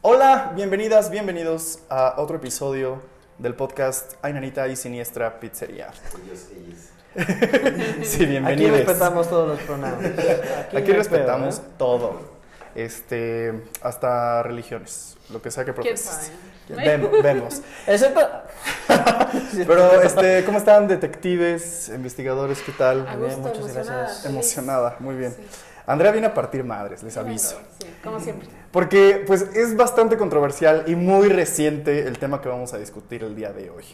Hola, bienvenidas, bienvenidos a otro episodio del podcast Ay Nanita y Siniestra Pizzería. sí, bienvenidos. Aquí respetamos todos los pronombres. Aquí, respetamos todo. Este, hasta religiones, lo que sea que profeses. Vemos, vemos. Excepto... Pero, este, ¿cómo están detectives, investigadores? ¿Qué tal? Gusto, muchas emocionada, gracias. Emocionada, muy bien. Sí. Andrea viene a partir madres, les aviso. Sí, como siempre. Porque pues es bastante controversial y muy reciente el tema que vamos a discutir el día de hoy.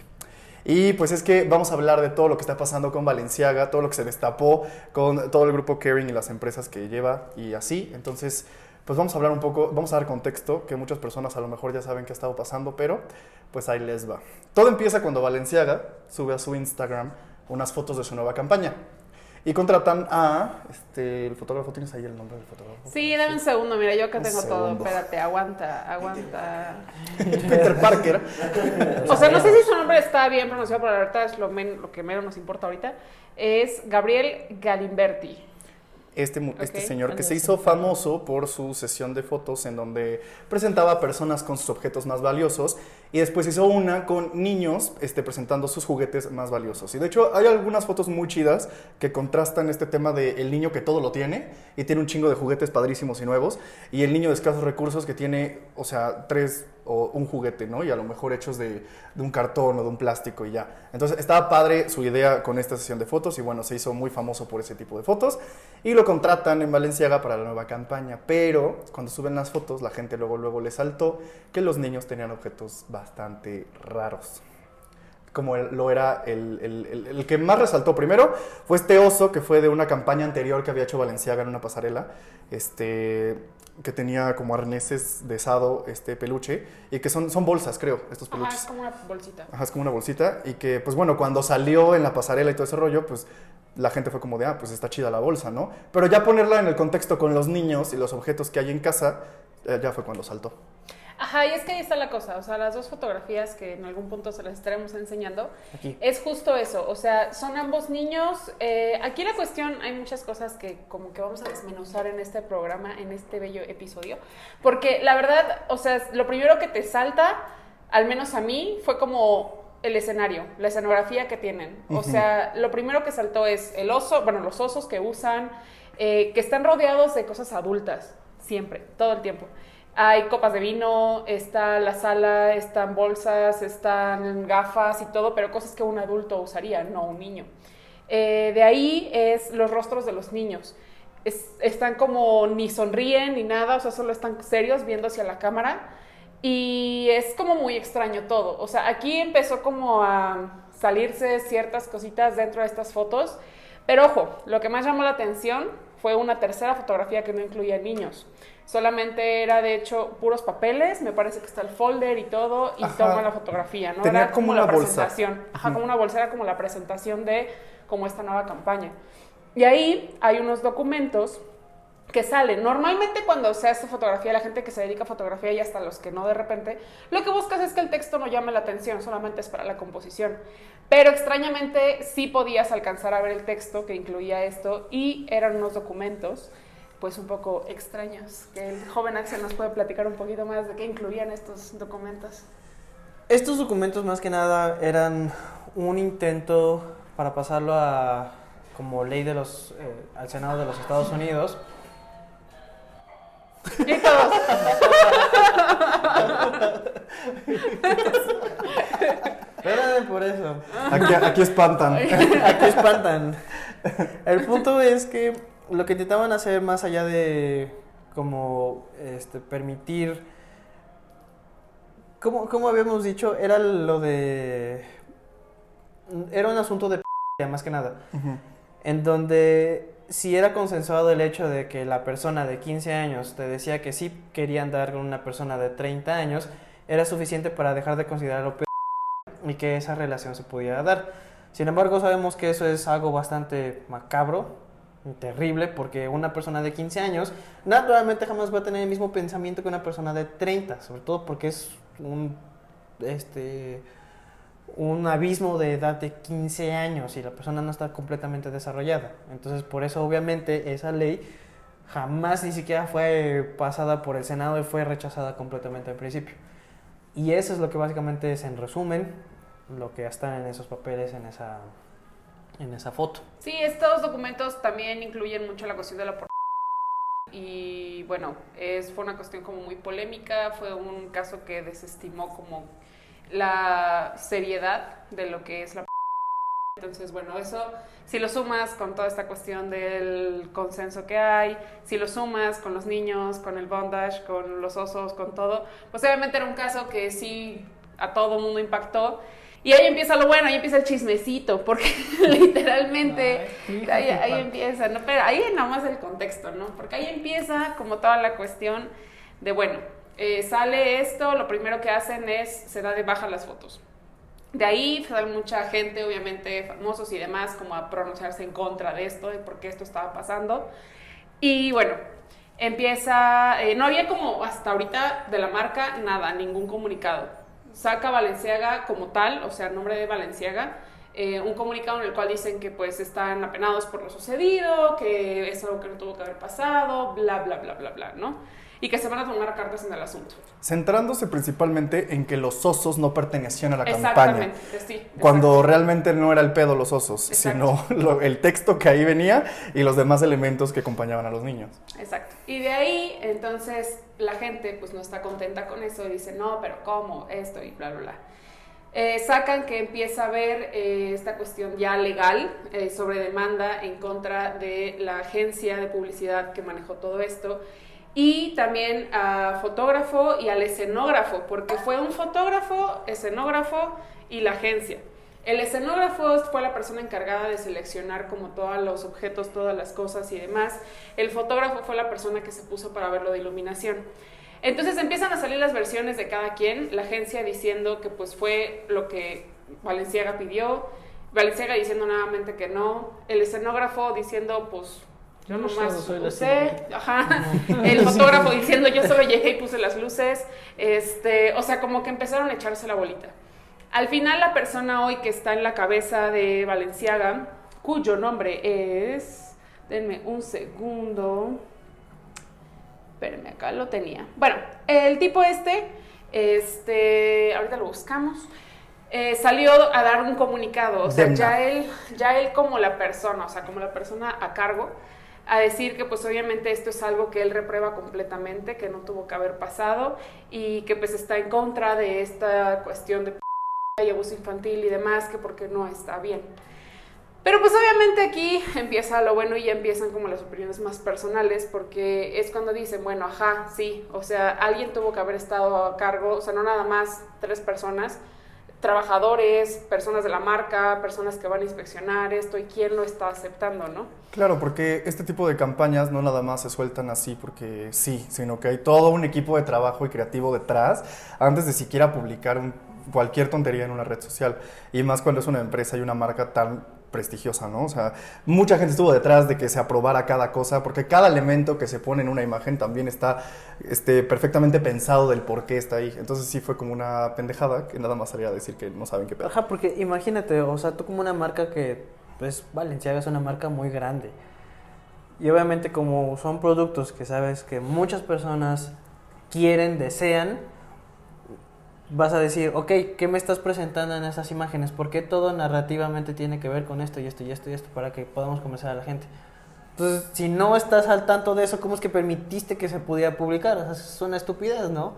Y pues es que vamos a hablar de todo lo que está pasando con Valenciaga, todo lo que se destapó con todo el grupo Caring y las empresas que lleva y así. Entonces, pues vamos a hablar un poco, vamos a dar contexto, que muchas personas a lo mejor ya saben qué ha estado pasando, pero pues ahí les va. Todo empieza cuando Valenciaga sube a su Instagram unas fotos de su nueva campaña. Y contratan a, este, el fotógrafo, ¿tienes ahí el nombre del fotógrafo? Sí, dame un segundo, mira, yo acá tengo todo. Espérate, aguanta, aguanta. Peter Parker. O sea, no sé si su nombre está bien pronunciado, pero la verdad es lo, men- lo que menos nos importa ahorita. Es Gabriel Galimberti. Este, este señor que se hizo famoso por su sesión de fotos en donde presentaba a personas con sus objetos más valiosos y después hizo una con niños este, presentando sus juguetes más valiosos. Y de hecho hay algunas fotos muy chidas que contrastan este tema de el niño que todo lo tiene y tiene un chingo de juguetes padrísimos y nuevos y el niño de escasos recursos que tiene, o sea, tres o un juguete, ¿no? Y a lo mejor hechos de, un cartón o de un plástico y ya. Entonces estaba padre su idea con esta sesión de fotos y bueno, se hizo muy famoso por ese tipo de fotos y lo contratan en Valenciaga para la nueva campaña. Pero cuando suben las fotos, la gente luego, luego le saltó que los niños tenían objetos bastante raros. Como lo era el, el- el- el que más resaltó primero fue este oso que fue de una campaña anterior que había hecho Valenciaga en una pasarela, este, que tenía como arneses de sado, este peluche, y que son, son bolsas, creo, estos Ajá, peluches. es como una bolsita. Ajá, es como una bolsita y que, pues bueno, cuando salió en la pasarela y todo ese rollo, pues la gente fue como de, ah, pues está chida la bolsa, ¿no? Pero ya ponerla en el contexto con los niños y los objetos que hay en casa, eh, ya fue cuando saltó. Ajá, y es que ahí está la cosa. O sea, las dos fotografías que en algún punto se las estaremos enseñando, Aquí. Es justo eso, o sea, son ambos niños. eh, aquí la cuestión, hay muchas cosas que como que vamos a desmenuzar en este programa, en este bello episodio, porque la verdad, o sea, lo primero que te salta, al menos a mí, fue como el escenario, la escenografía que tienen. O sea, lo primero que saltó es el oso, bueno, los osos que usan, eh, que están rodeados de cosas adultas, siempre, todo el tiempo. Hay copas de vino, está la sala, están bolsas, están gafas y todo, pero cosas que un adulto usaría, no un niño. Eh, de ahí es los rostros de los niños. Es- están como ni sonríen ni nada, o sea, solo están serios viendo hacia la cámara. Y es como muy extraño todo. O sea, aquí empezó como a salirse ciertas cositas dentro de estas fotos. Pero ojo, lo que más llamó la atención fue una tercera fotografía que no incluía niños. Solamente era de hecho puros papeles, me parece que está el folder y todo, y Ajá. toma la fotografía, ¿no? Tenía era como la una bolsa. presentación. Ajá, como una bolsa, era como la presentación de como esta nueva campaña. Y ahí hay unos documentos que salen. Normalmente cuando se hace fotografía, la gente que se dedica a fotografía y hasta los que no de repente, lo que buscas es que el texto no llame la atención, solamente es para la composición. Pero extrañamente sí podías alcanzar a ver el texto que incluía esto y eran unos documentos pues un poco extraños, que el joven Axel nos puede platicar un poquito más de qué incluían estos documentos. Estos documentos más que nada eran un intento para pasarlo a como ley de los eh, al Senado de los Estados Unidos. Y todos. Espérame por eso. Aquí, aquí espantan. Aquí espantan. El punto es que lo que intentaban hacer más allá de como este permitir como, como habíamos dicho, era lo de era un asunto de p más que nada. En donde si era consensuado el hecho de que la persona de 15 años te decía que sí quería andar con una persona de 30 años, era suficiente para dejar de considerarlo p y que esa relación se pudiera dar. Sin embargo, sabemos que eso es algo bastante macabro, terrible, porque una persona de 15 años naturalmente jamás va a tener el mismo pensamiento que una persona de 30, sobre todo porque es un este un abismo de edad de 15 años y la persona no está completamente desarrollada. Entonces, por eso obviamente esa ley jamás ni siquiera fue pasada por el Senado y fue rechazada completamente al principio. Y eso es lo que básicamente es en resumen lo que está en esos papeles, en esa, en esa foto. Sí, estos documentos también incluyen mucho la cuestión de la y bueno, es, fue una cuestión como muy polémica, fue un caso que desestimó como la seriedad de lo que es la entonces, bueno, eso, si lo sumas con toda esta cuestión del consenso que hay, si lo sumas con los niños, con el bondage, con los osos, con todo, pues obviamente era un caso que sí a todo mundo impactó. Y ahí empieza lo bueno, ahí empieza el chismecito, porque literalmente ahí, ahí, empieza, ¿no? Pero ahí nada más el contexto, ¿no? Porque ahí empieza como toda la cuestión de, bueno, eh, sale esto, lo primero que hacen es, se da de baja las fotos. De ahí sale mucha gente, obviamente famosos y demás, como a pronunciarse en contra de esto, de por qué esto estaba pasando. Y bueno, empieza, eh, no había como hasta ahorita de la marca nada, ningún comunicado. Saca Valenciaga como tal, o sea, nombre de Valenciaga, eh, un comunicado en el cual dicen que pues están apenados por lo sucedido, que es algo que no tuvo que haber pasado, bla, bla, bla, bla, bla, ¿no? Y que se van a tomar cartas en el asunto. Centrándose principalmente en que los osos no pertenecían a la campaña. Exactamente, sí. Cuando realmente no era el pedo los osos, sino el texto que ahí venía y los demás elementos que acompañaban a los niños. Exacto. Y de ahí, entonces, la gente pues no está contenta con eso y dice, no, pero ¿cómo? Esto y bla, bla, bla. Eh, sacan que empieza a haber eh, esta cuestión ya legal eh, sobre demanda en contra de la agencia de publicidad que manejó todo esto y también a fotógrafo y al escenógrafo, porque fue un fotógrafo, escenógrafo y la agencia. El escenógrafo fue la persona encargada de seleccionar como todos los objetos, todas las cosas y demás. El fotógrafo fue la persona que se puso para ver lo de iluminación. Entonces empiezan a salir las versiones de cada quien, la agencia diciendo que pues fue lo que Valenciaga pidió, Valenciaga diciendo nuevamente que no, el escenógrafo diciendo pues yo no soy puse, ajá, el fotógrafo diciendo yo solo llegué y puse las luces, este, o sea, como que empezaron a echarse la bolita. Al final la persona hoy que está en la cabeza de Valenciaga, cuyo nombre es, denme un segundo, espérenme, acá lo tenía. Bueno, el tipo este, este, ahorita lo buscamos. Eh, salió a dar un comunicado, o sea, ya él, ya él como la persona, o sea, como la persona a cargo, a decir que pues obviamente esto es algo que él reprueba completamente, que no tuvo que haber pasado y que pues está en contra de esta cuestión de y abuso infantil y demás, que porque no está bien. Pero pues obviamente aquí empieza lo bueno y ya empiezan como las opiniones más personales porque es cuando dicen, bueno, ajá, sí, o sea, alguien tuvo que haber estado a cargo, o sea, no nada más tres personas, trabajadores, personas de la marca, personas que van a inspeccionar esto y quién lo está aceptando, ¿no? Claro, porque este tipo de campañas no nada más se sueltan así porque sí, sino que hay todo un equipo de trabajo y creativo detrás antes de siquiera publicar cualquier tontería en una red social. Y más cuando es una empresa y una marca tan prestigiosa, ¿no? O sea, mucha gente estuvo detrás de que se aprobara cada cosa, porque cada elemento que se pone en una imagen también está este, perfectamente pensado del por qué está ahí. Entonces sí fue como una pendejada que nada más salía a decir que no saben qué pedo. Ajá, porque imagínate, o sea, tú como una marca que, pues, Valenciaga es una marca muy grande. Y obviamente como son productos que sabes que muchas personas quieren, desean, vas a decir, ok, ¿qué me estás presentando en esas imágenes? ¿Por qué todo narrativamente tiene que ver con esto y esto y esto y esto para que podamos convencer a la gente? Entonces, si no estás al tanto de eso, ¿cómo es que permitiste que se pudiera publicar? O sea, es una estupidez, ¿no?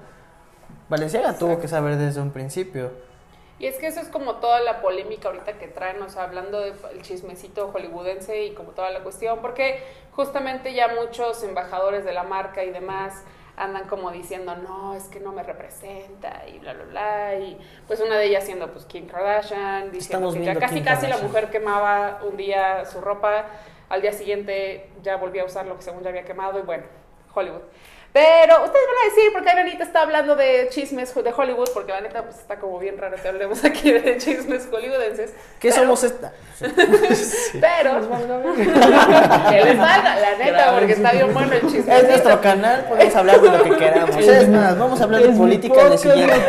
Valenciaga tuvo que saber desde un principio. Y es que eso es como toda la polémica ahorita que traen, o sea, hablando del chismecito hollywoodense y como toda la cuestión, porque justamente ya muchos embajadores de la marca y demás andan como diciendo, no, es que no me representa y bla, bla, bla. Y pues una de ellas siendo pues Kim Kardashian, diciendo que ya casi, casi la mujer quemaba un día su ropa, al día siguiente ya volvía a usar lo que según ya había quemado y bueno, Hollywood. Pero ustedes van a decir, porque Anita está hablando de chismes de Hollywood, porque la neta pues está como bien raro que hablemos aquí de chismes hollywoodenses. ¿Qué somos esta? Pero, que les valga, la neta, porque está bien bueno el chisme. Es nuestro canal, podemos hablar de lo que queramos. Es más, vamos a hablar de política podcast, siguiente.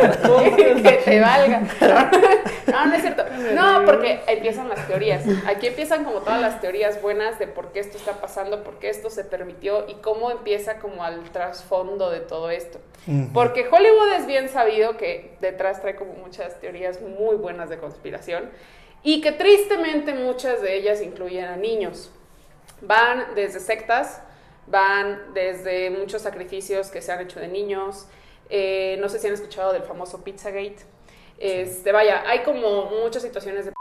que te valga. No, no es cierto. No, porque empiezan las teorías. Aquí empiezan como todas las teorías buenas de por qué esto está pasando, por qué esto se permitió y cómo empieza como al trasfondo de todo esto. Porque Hollywood es bien sabido que detrás trae como muchas teorías muy buenas de conspiración y que tristemente muchas de ellas incluyen a niños. Van desde sectas, van desde muchos sacrificios que se han hecho de niños. Eh, no sé si han escuchado del famoso Pizzagate. Este, vaya, hay como muchas situaciones de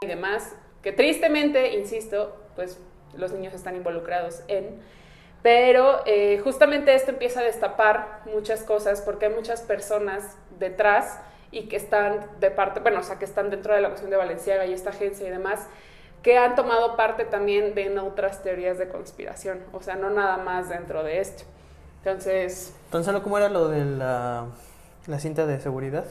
y demás que tristemente, insisto, pues los niños están involucrados en. Pero eh, justamente esto empieza a destapar muchas cosas porque hay muchas personas detrás y que están de parte, bueno, o sea, que están dentro de la cuestión de Valenciaga y esta agencia y demás, que han tomado parte también de otras teorías de conspiración, o sea, no nada más dentro de esto. Entonces, Entonces, ¿cómo era lo de la, la cinta de seguridad?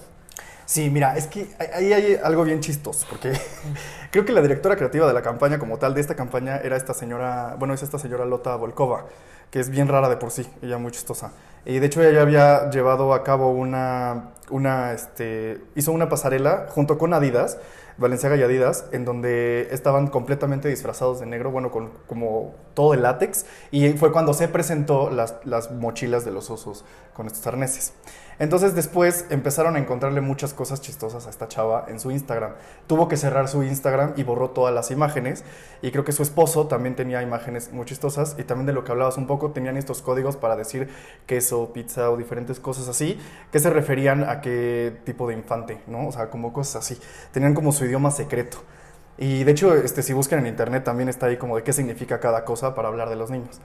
Sí, mira, es que ahí hay algo bien chistoso, porque creo que la directora creativa de la campaña como tal, de esta campaña, era esta señora, bueno, es esta señora Lota Volkova, que es bien rara de por sí, ella muy chistosa. Y de hecho ella ya había llevado a cabo una, una este, hizo una pasarela junto con Adidas, Valenciaga y Adidas, en donde estaban completamente disfrazados de negro, bueno, con como todo el látex, y fue cuando se presentó las, las mochilas de los osos con estos arneses. Entonces después empezaron a encontrarle muchas cosas chistosas a esta chava en su Instagram. Tuvo que cerrar su Instagram y borró todas las imágenes. Y creo que su esposo también tenía imágenes muy chistosas. Y también de lo que hablabas un poco, tenían estos códigos para decir queso, pizza o diferentes cosas así, que se referían a qué tipo de infante, ¿no? O sea, como cosas así. Tenían como su idioma secreto. Y de hecho, este, si buscan en internet también está ahí como de qué significa cada cosa para hablar de los niños.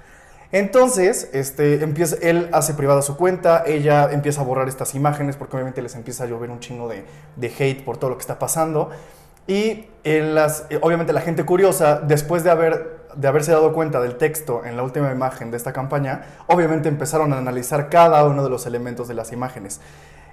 Entonces, este, él hace privada su cuenta, ella empieza a borrar estas imágenes porque obviamente les empieza a llover un chingo de, de hate por todo lo que está pasando. Y en las, eh, obviamente la gente curiosa, después de, haber, de haberse dado cuenta del texto en la última imagen de esta campaña, obviamente empezaron a analizar cada uno de los elementos de las imágenes.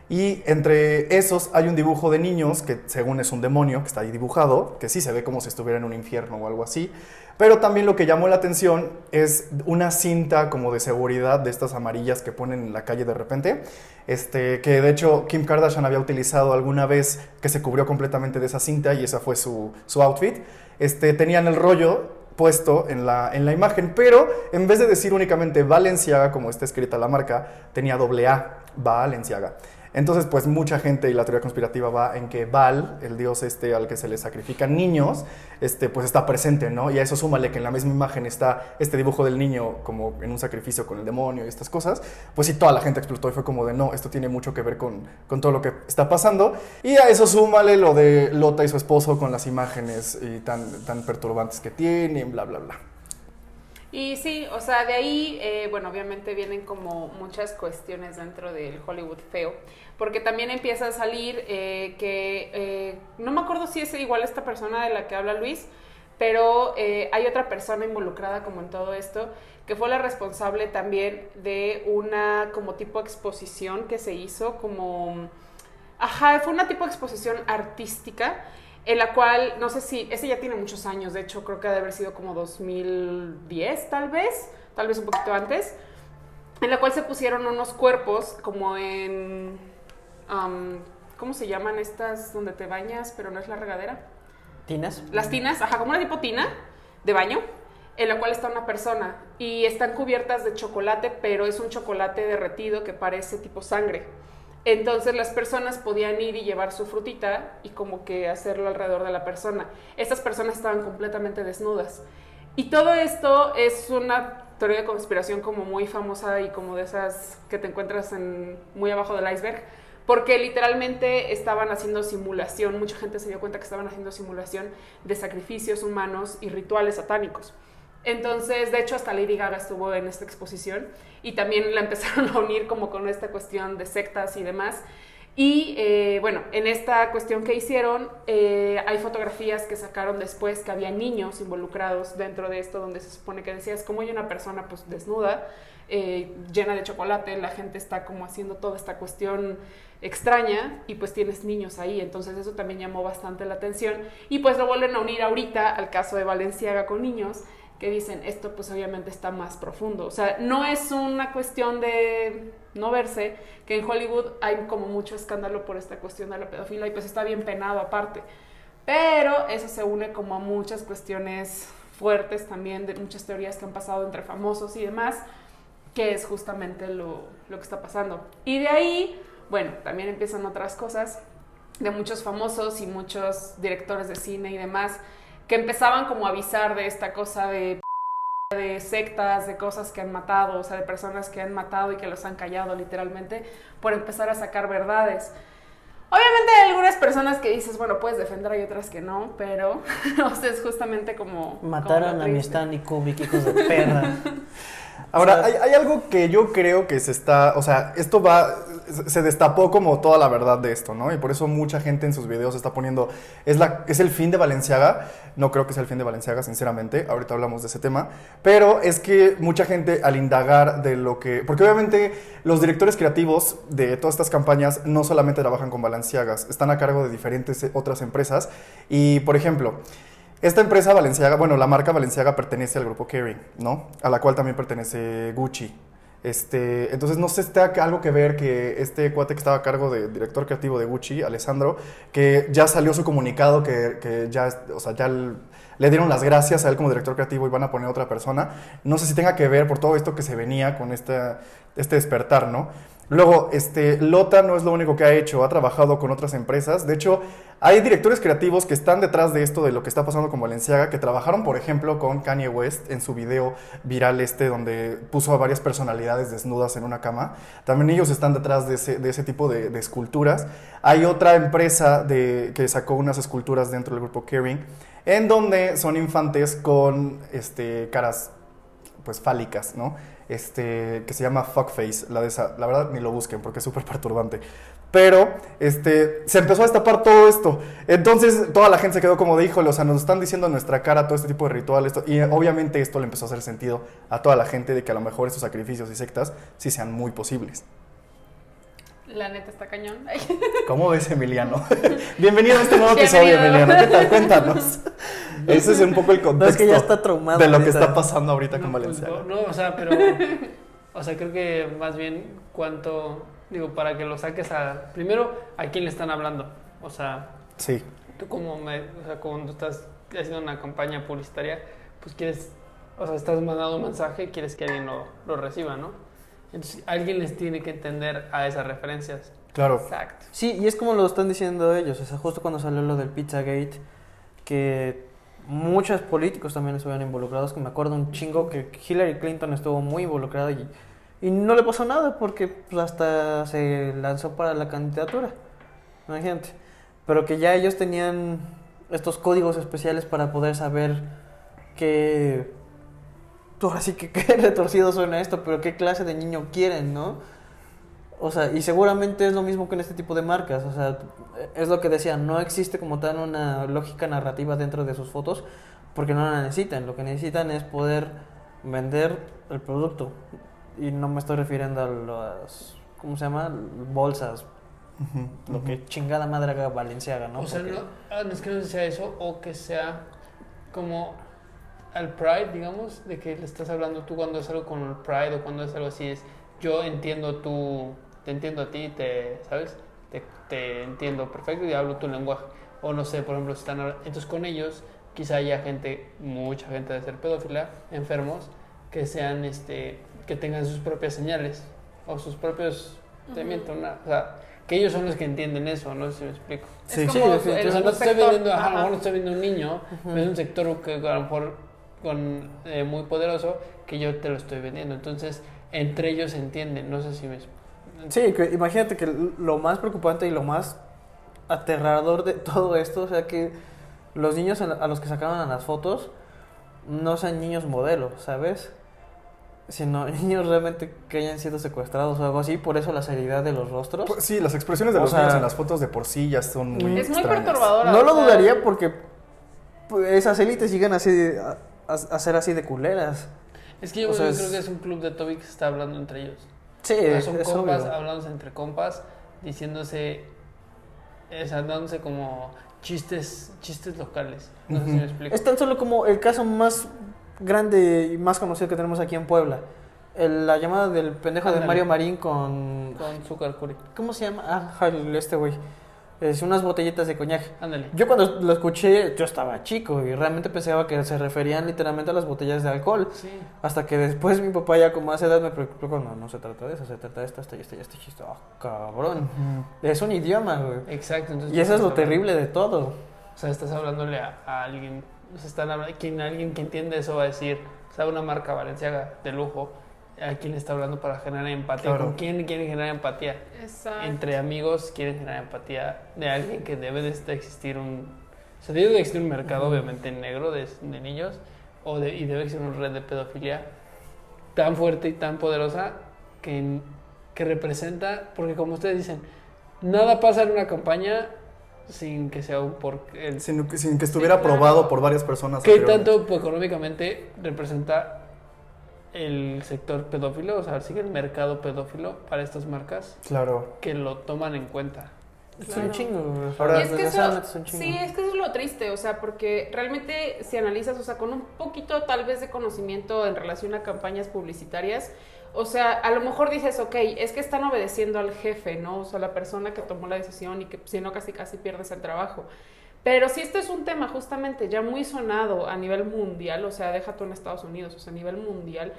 Y entre esos hay un dibujo de niños que según es un demonio que está ahí dibujado, que sí se ve como si estuviera en un infierno o algo así. Pero también lo que llamó la atención es una cinta como de seguridad de estas amarillas que ponen en la calle de repente. Este, que de hecho Kim Kardashian había utilizado alguna vez que se cubrió completamente de esa cinta y esa fue su, su outfit. Este, tenían el rollo puesto en la, en la imagen, pero en vez de decir únicamente Valenciaga, como está escrita la marca, tenía doble A, Valenciaga. Entonces, pues mucha gente y la teoría conspirativa va en que Val, el dios este al que se le sacrifican niños, este, pues está presente, ¿no? Y a eso súmale que en la misma imagen está este dibujo del niño como en un sacrificio con el demonio y estas cosas, pues sí, toda la gente explotó y fue como de, no, esto tiene mucho que ver con, con todo lo que está pasando. Y a eso súmale lo de Lota y su esposo con las imágenes y tan, tan perturbantes que tienen, bla, bla, bla. Y sí, o sea, de ahí, eh, bueno, obviamente vienen como muchas cuestiones dentro del Hollywood feo, porque también empieza a salir eh, que, eh, no me acuerdo si es igual esta persona de la que habla Luis, pero hay otra persona involucrada como en todo esto, que fue la responsable también de una como tipo exposición que se hizo como, ajá, fue una tipo de exposición artística en la cual, no sé si, ese ya tiene muchos años, de hecho creo que ha de haber sido como 2010 tal vez, tal vez un poquito antes, en la cual se pusieron unos cuerpos como en, um, ¿cómo se llaman estas donde te bañas pero no es la regadera? ¿Tinas? Las tinas, ajá, como una tipo tina de baño, en la cual está una persona y están cubiertas de chocolate, pero es un chocolate derretido que parece tipo sangre. Entonces las personas podían ir y llevar su frutita y como que hacerlo alrededor de la persona. Estas personas estaban completamente desnudas. Y todo esto es una teoría de conspiración como muy famosa y como de esas que te encuentras en, muy abajo del iceberg, porque literalmente estaban haciendo simulación, mucha gente se dio cuenta que estaban haciendo simulación de sacrificios humanos y rituales satánicos. Entonces, de hecho, hasta Lady Gaga estuvo en esta exposición y también la empezaron a unir como con esta cuestión de sectas y demás. Y eh, bueno, en esta cuestión que hicieron, eh, hay fotografías que sacaron después que había niños involucrados dentro de esto, donde se supone que decías, como hay una persona pues desnuda, eh, llena de chocolate, la gente está como haciendo toda esta cuestión extraña y pues tienes niños ahí, entonces eso también llamó bastante la atención. Y pues lo vuelven a unir ahorita al caso de Valenciaga con niños que dicen, esto pues obviamente está más profundo. O sea, no es una cuestión de no verse, que en Hollywood hay como mucho escándalo por esta cuestión de la pedofilia y pues está bien penado aparte. Pero eso se une como a muchas cuestiones fuertes también, de muchas teorías que han pasado entre famosos y demás, que es justamente lo, lo que está pasando. Y de ahí, bueno, también empiezan otras cosas de muchos famosos y muchos directores de cine y demás que empezaban como a avisar de esta cosa de de sectas, de cosas que han matado, o sea, de personas que han matado y que los han callado literalmente, por empezar a sacar verdades. Obviamente hay algunas personas que dices, bueno, puedes defender, hay otras que no, pero, o sea, es justamente como... Mataron como a mi triste. Stanley Kubrick, hijos de perra. Ahora, O sea- hay, hay algo que yo creo que se está, o sea, esto va, se destapó como toda la verdad de esto, ¿no? Y por eso mucha gente en sus videos está poniendo, es, la, es el fin de Valenciaga, no creo que sea el fin de Valenciaga, sinceramente, ahorita hablamos de ese tema, pero es que mucha gente al indagar de lo que, porque obviamente los directores creativos de todas estas campañas no solamente trabajan con Valenciagas, están a cargo de diferentes eh, otras empresas y, por ejemplo, esta empresa Valenciaga, bueno, la marca Valenciaga pertenece al grupo Kering, ¿no? A la cual también pertenece Gucci. Este, entonces no sé tenga algo que ver que este cuate que estaba a cargo de director creativo de Gucci, Alessandro, que ya salió su comunicado que, ya, o sea, ya le dieron las gracias a él como director creativo y van a poner a otra persona. No sé si tenga que ver por todo esto que se venía con esta, este despertar, ¿no? Luego, este, Lota no es lo único que ha hecho, ha trabajado con otras empresas. De hecho, hay directores creativos que están detrás de esto, de lo que está pasando con Valenciaga, que trabajaron, por ejemplo, con Kanye West en su video viral este, donde puso a varias personalidades desnudas en una cama. También ellos están detrás de ese, tipo de, esculturas. Hay otra empresa que sacó unas esculturas dentro del grupo Kering, en donde son infantes con este, caras pues fálicas, ¿no? Este, que se llama Fuckface, la de esa, la verdad ni lo busquen porque es súper perturbante. Pero, este, se empezó a destapar todo esto. Entonces, toda la gente se quedó como de, híjole, o sea, nos están diciendo en nuestra cara todo este tipo de ritual, esto, y eh, obviamente esto le empezó a hacer sentido a toda la gente de que a lo mejor estos sacrificios y sectas sí sean muy posibles. La neta está cañón. ¿Cómo ves, Emiliano? Bienvenido a este nuevo episodio, Bienvenido. Emiliano. ¿Qué tal? Cuéntanos. Ese es un poco el No, contexto es que ya está traumado. de lo que está pasando ahorita con pues, Valenciaga. no, no, o sea, pero. O sea, creo que más bien cuánto. Digo, para que lo saques a. Primero, ¿a quién le están hablando? O sea, Sí. tú como. Me, o sea, cuando estás haciendo una campaña publicitaria, pues quieres. O sea, estás mandando un mensaje y quieres que alguien lo, lo reciba, ¿no? Entonces, alguien les tiene que entender a esas referencias. Claro. Exacto. Sí, y es como lo están diciendo ellos. O sea, justo cuando salió lo del Pizzagate, que muchos políticos también estuvieron involucrados. Que me acuerdo un chingo que Hillary Clinton estuvo muy involucrada y, y no le pasó nada porque pues, hasta se lanzó para la candidatura. Imagínate. Pero que ya ellos tenían estos códigos especiales para poder saber qué. Ahora sí que qué retorcido suena esto, pero qué clase de niño quieren, ¿no? O sea, y seguramente es lo mismo que en este tipo de marcas. O sea, es lo que decía, no existe como tal una lógica narrativa dentro de sus fotos porque no la necesitan. Lo que necesitan es poder vender el producto. Y no me estoy refiriendo a las, ¿cómo se llama? Bolsas. Lo que chingada madre haga Valenciaga, ¿no? o sea, Porque- no, ah, no es que no sea eso o que sea como al Pride, digamos, de que le estás hablando tú cuando es algo con el Pride o cuando es algo así, es yo entiendo tú, te entiendo a ti, te, ¿sabes? Te, te entiendo perfecto y hablo tu lenguaje. O no sé, por ejemplo, si están entonces con ellos quizá haya gente, mucha gente de ser pedófila, enfermos, que sean, este, que tengan sus propias señales o sus propios, te miento, una- o sea, que ellos son los que entienden eso, no sé si me explico. Sí, es sí, como definitivamente. O sea, el no estoy vendiendo, ajá, a lo mejor no estoy vendiendo un niño, pero es un sector que a lo mejor con, eh, muy poderoso que yo te lo estoy vendiendo. Entonces, entre ellos entienden, no sé si me... Sí, que imagínate que lo más preocupante y lo más aterrador de todo esto, o sea, que los niños a los que sacaban a las fotos no sean niños modelos, ¿sabes? Sino niños realmente que hayan sido secuestrados o algo así, por eso la seriedad de los rostros. Pues sí, las expresiones de O los sea- niños en las fotos de por sí ya son muy Es muy perturbadora. No lo sea, dudaría porque pues, esas élites llegan así de- a, a- a ser así de culeras. Es que yo O sea, creo es- que es un club de Toby que se está hablando entre ellos. Sí, O sea, son es compas, obvio. hablándose entre compas, diciéndose, o sea, dándose como chistes, chistes locales. No sé si me explico. Es tan solo como el caso más grande y más conocido que tenemos aquí en Puebla. El- la llamada del pendejo de Ándale. Mario Marín con... Con azúcar curi. ¿Cómo se llama? Ah, este güey. Es unas botellitas de coñac. Ándale. Yo cuando lo escuché, yo estaba chico y realmente pensaba que se referían literalmente a las botellas de alcohol. Sí. Hasta que después mi papá ya como hace edad me preocupó, no, no se trata de eso, se trata de esto, esto y esto y esto esto. Ah, cabrón. Es un idioma, güey. Exacto. Entonces Y eso es lo hablando- terrible de todo. O sea, estás hablándole a, a alguien, o sea, están hablando, quien, alguien que entiende eso va a decir, o sea, una marca valenciaga de lujo, ¿a quién le está hablando para generar empatía? Claro. ¿Con quién quiere generar empatía? Exacto. Entre amigos quieren generar empatía de alguien que debe de existir un... O sea, debe de existir un mercado, obviamente, negro de, de niños, o de, y debe existir una red de pedofilia tan fuerte y tan poderosa que, que representa, porque como ustedes dicen, nada pasa en una campaña sin que sea un por el Sin, que- sin que estuviera claro. aprobado por varias personas. ¿Qué anteriormente. tanto pues, económicamente representa el sector pedófilo? O sea, sigue el mercado pedófilo para estas marcas Claro. que lo toman en cuenta. Es Claro. un chingo. Ahora- Y es que eso, Desgraciadamente es un chingo. sí, es que eso es lo triste, o sea, porque realmente si analizas, o sea, con un poquito tal vez de conocimiento en relación a campañas publicitarias, o sea, a lo mejor dices, ok, es que están obedeciendo al jefe, ¿no? O sea, la persona que tomó la decisión y que si no casi casi pierdes el trabajo. Pero si este es un tema justamente ya muy sonado a nivel mundial, o sea, deja tú en Estados Unidos, o sea, a nivel mundial,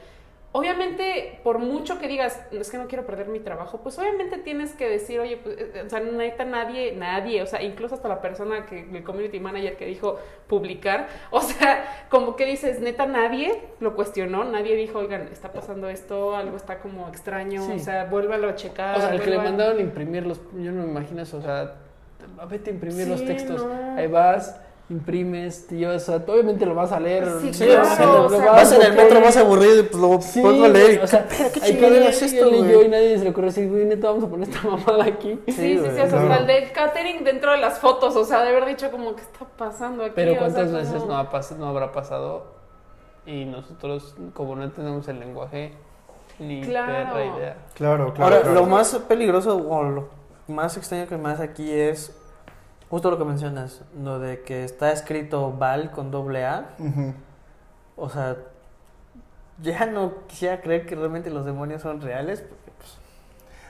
obviamente, por mucho que digas, es que no quiero perder mi trabajo, pues obviamente tienes que decir, oye, pues, eh, o sea, neta nadie, nadie, o sea, incluso hasta la persona que, el community manager que dijo publicar, o sea, como que dices, neta nadie lo cuestionó, nadie dijo, oigan, está pasando esto, algo está como extraño, Sí. o sea, vuélvalo a checar. O sea, el que le mandaron a imprimir los... Yo no me imagino eso, o sea, vete a imprimir los Sí, textos. no. Ahí vas, imprimes, llevas, o sea, obviamente lo vas a leer. Sí, Sí, claro, sí, o sea, vas en el metro más aburrido y pues lo Sí, pongo a leer. o sea, ¿qué? ¿Qué hay chingadera que es esto, él y güey? yo y nadie se le ocurrió decir, güey, neta, vamos a poner esta mamada aquí. Sí, sí, sí, o sea, claro. hasta el del catering dentro de las fotos, o sea, de haber dicho como, ¿qué está pasando aquí? Pero O sea, cuántas veces no, ha pas- no habrá pasado y nosotros, como no entendemos el lenguaje, ni Claro. perra idea. Claro, claro. Ahora, claro. lo más peligroso o lo más extraño que más aquí es justo lo que mencionas, lo de que está escrito Val con doble A. O sea, ya no quisiera creer que realmente los demonios son reales. Porque, pues,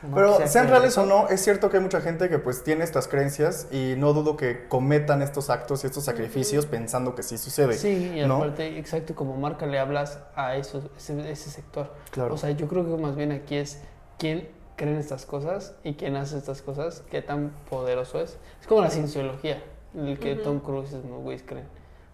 no Pero sean reales eso. o no, es cierto que hay mucha gente que pues tiene estas creencias y no dudo que cometan estos actos y estos sacrificios pensando que sí sucede. Sí, y ¿no? aparte, exacto, como marca le hablas a esos, ese, ese sector. Claro. O sea, yo creo que más bien aquí es quién cree en estas cosas y quién hace estas cosas, qué tan poderoso es. Es como la cienciología, en el que Ujú. Tom Cruise y esos güeyes creen.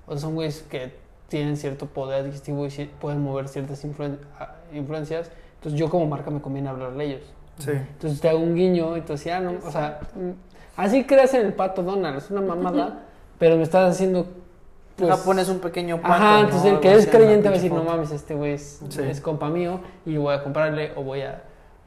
O sea, son güeyes que tienen cierto poder adquisitivo y pueden mover ciertas influen- a- influencias. Entonces yo como marca me conviene hablarle a ellos. sí. Entonces te hago un guiño y tú decías, ah, no, o sea, mm, así creas en el pato Donald, es una mamada, pero me estás haciendo... Pues, Ajá, pones un pequeño pato. Ajá, ¿no? entonces el Algo que es creyente va a decir, no mames, este güey es, Sí. es compa mío y voy a comprarle o voy a,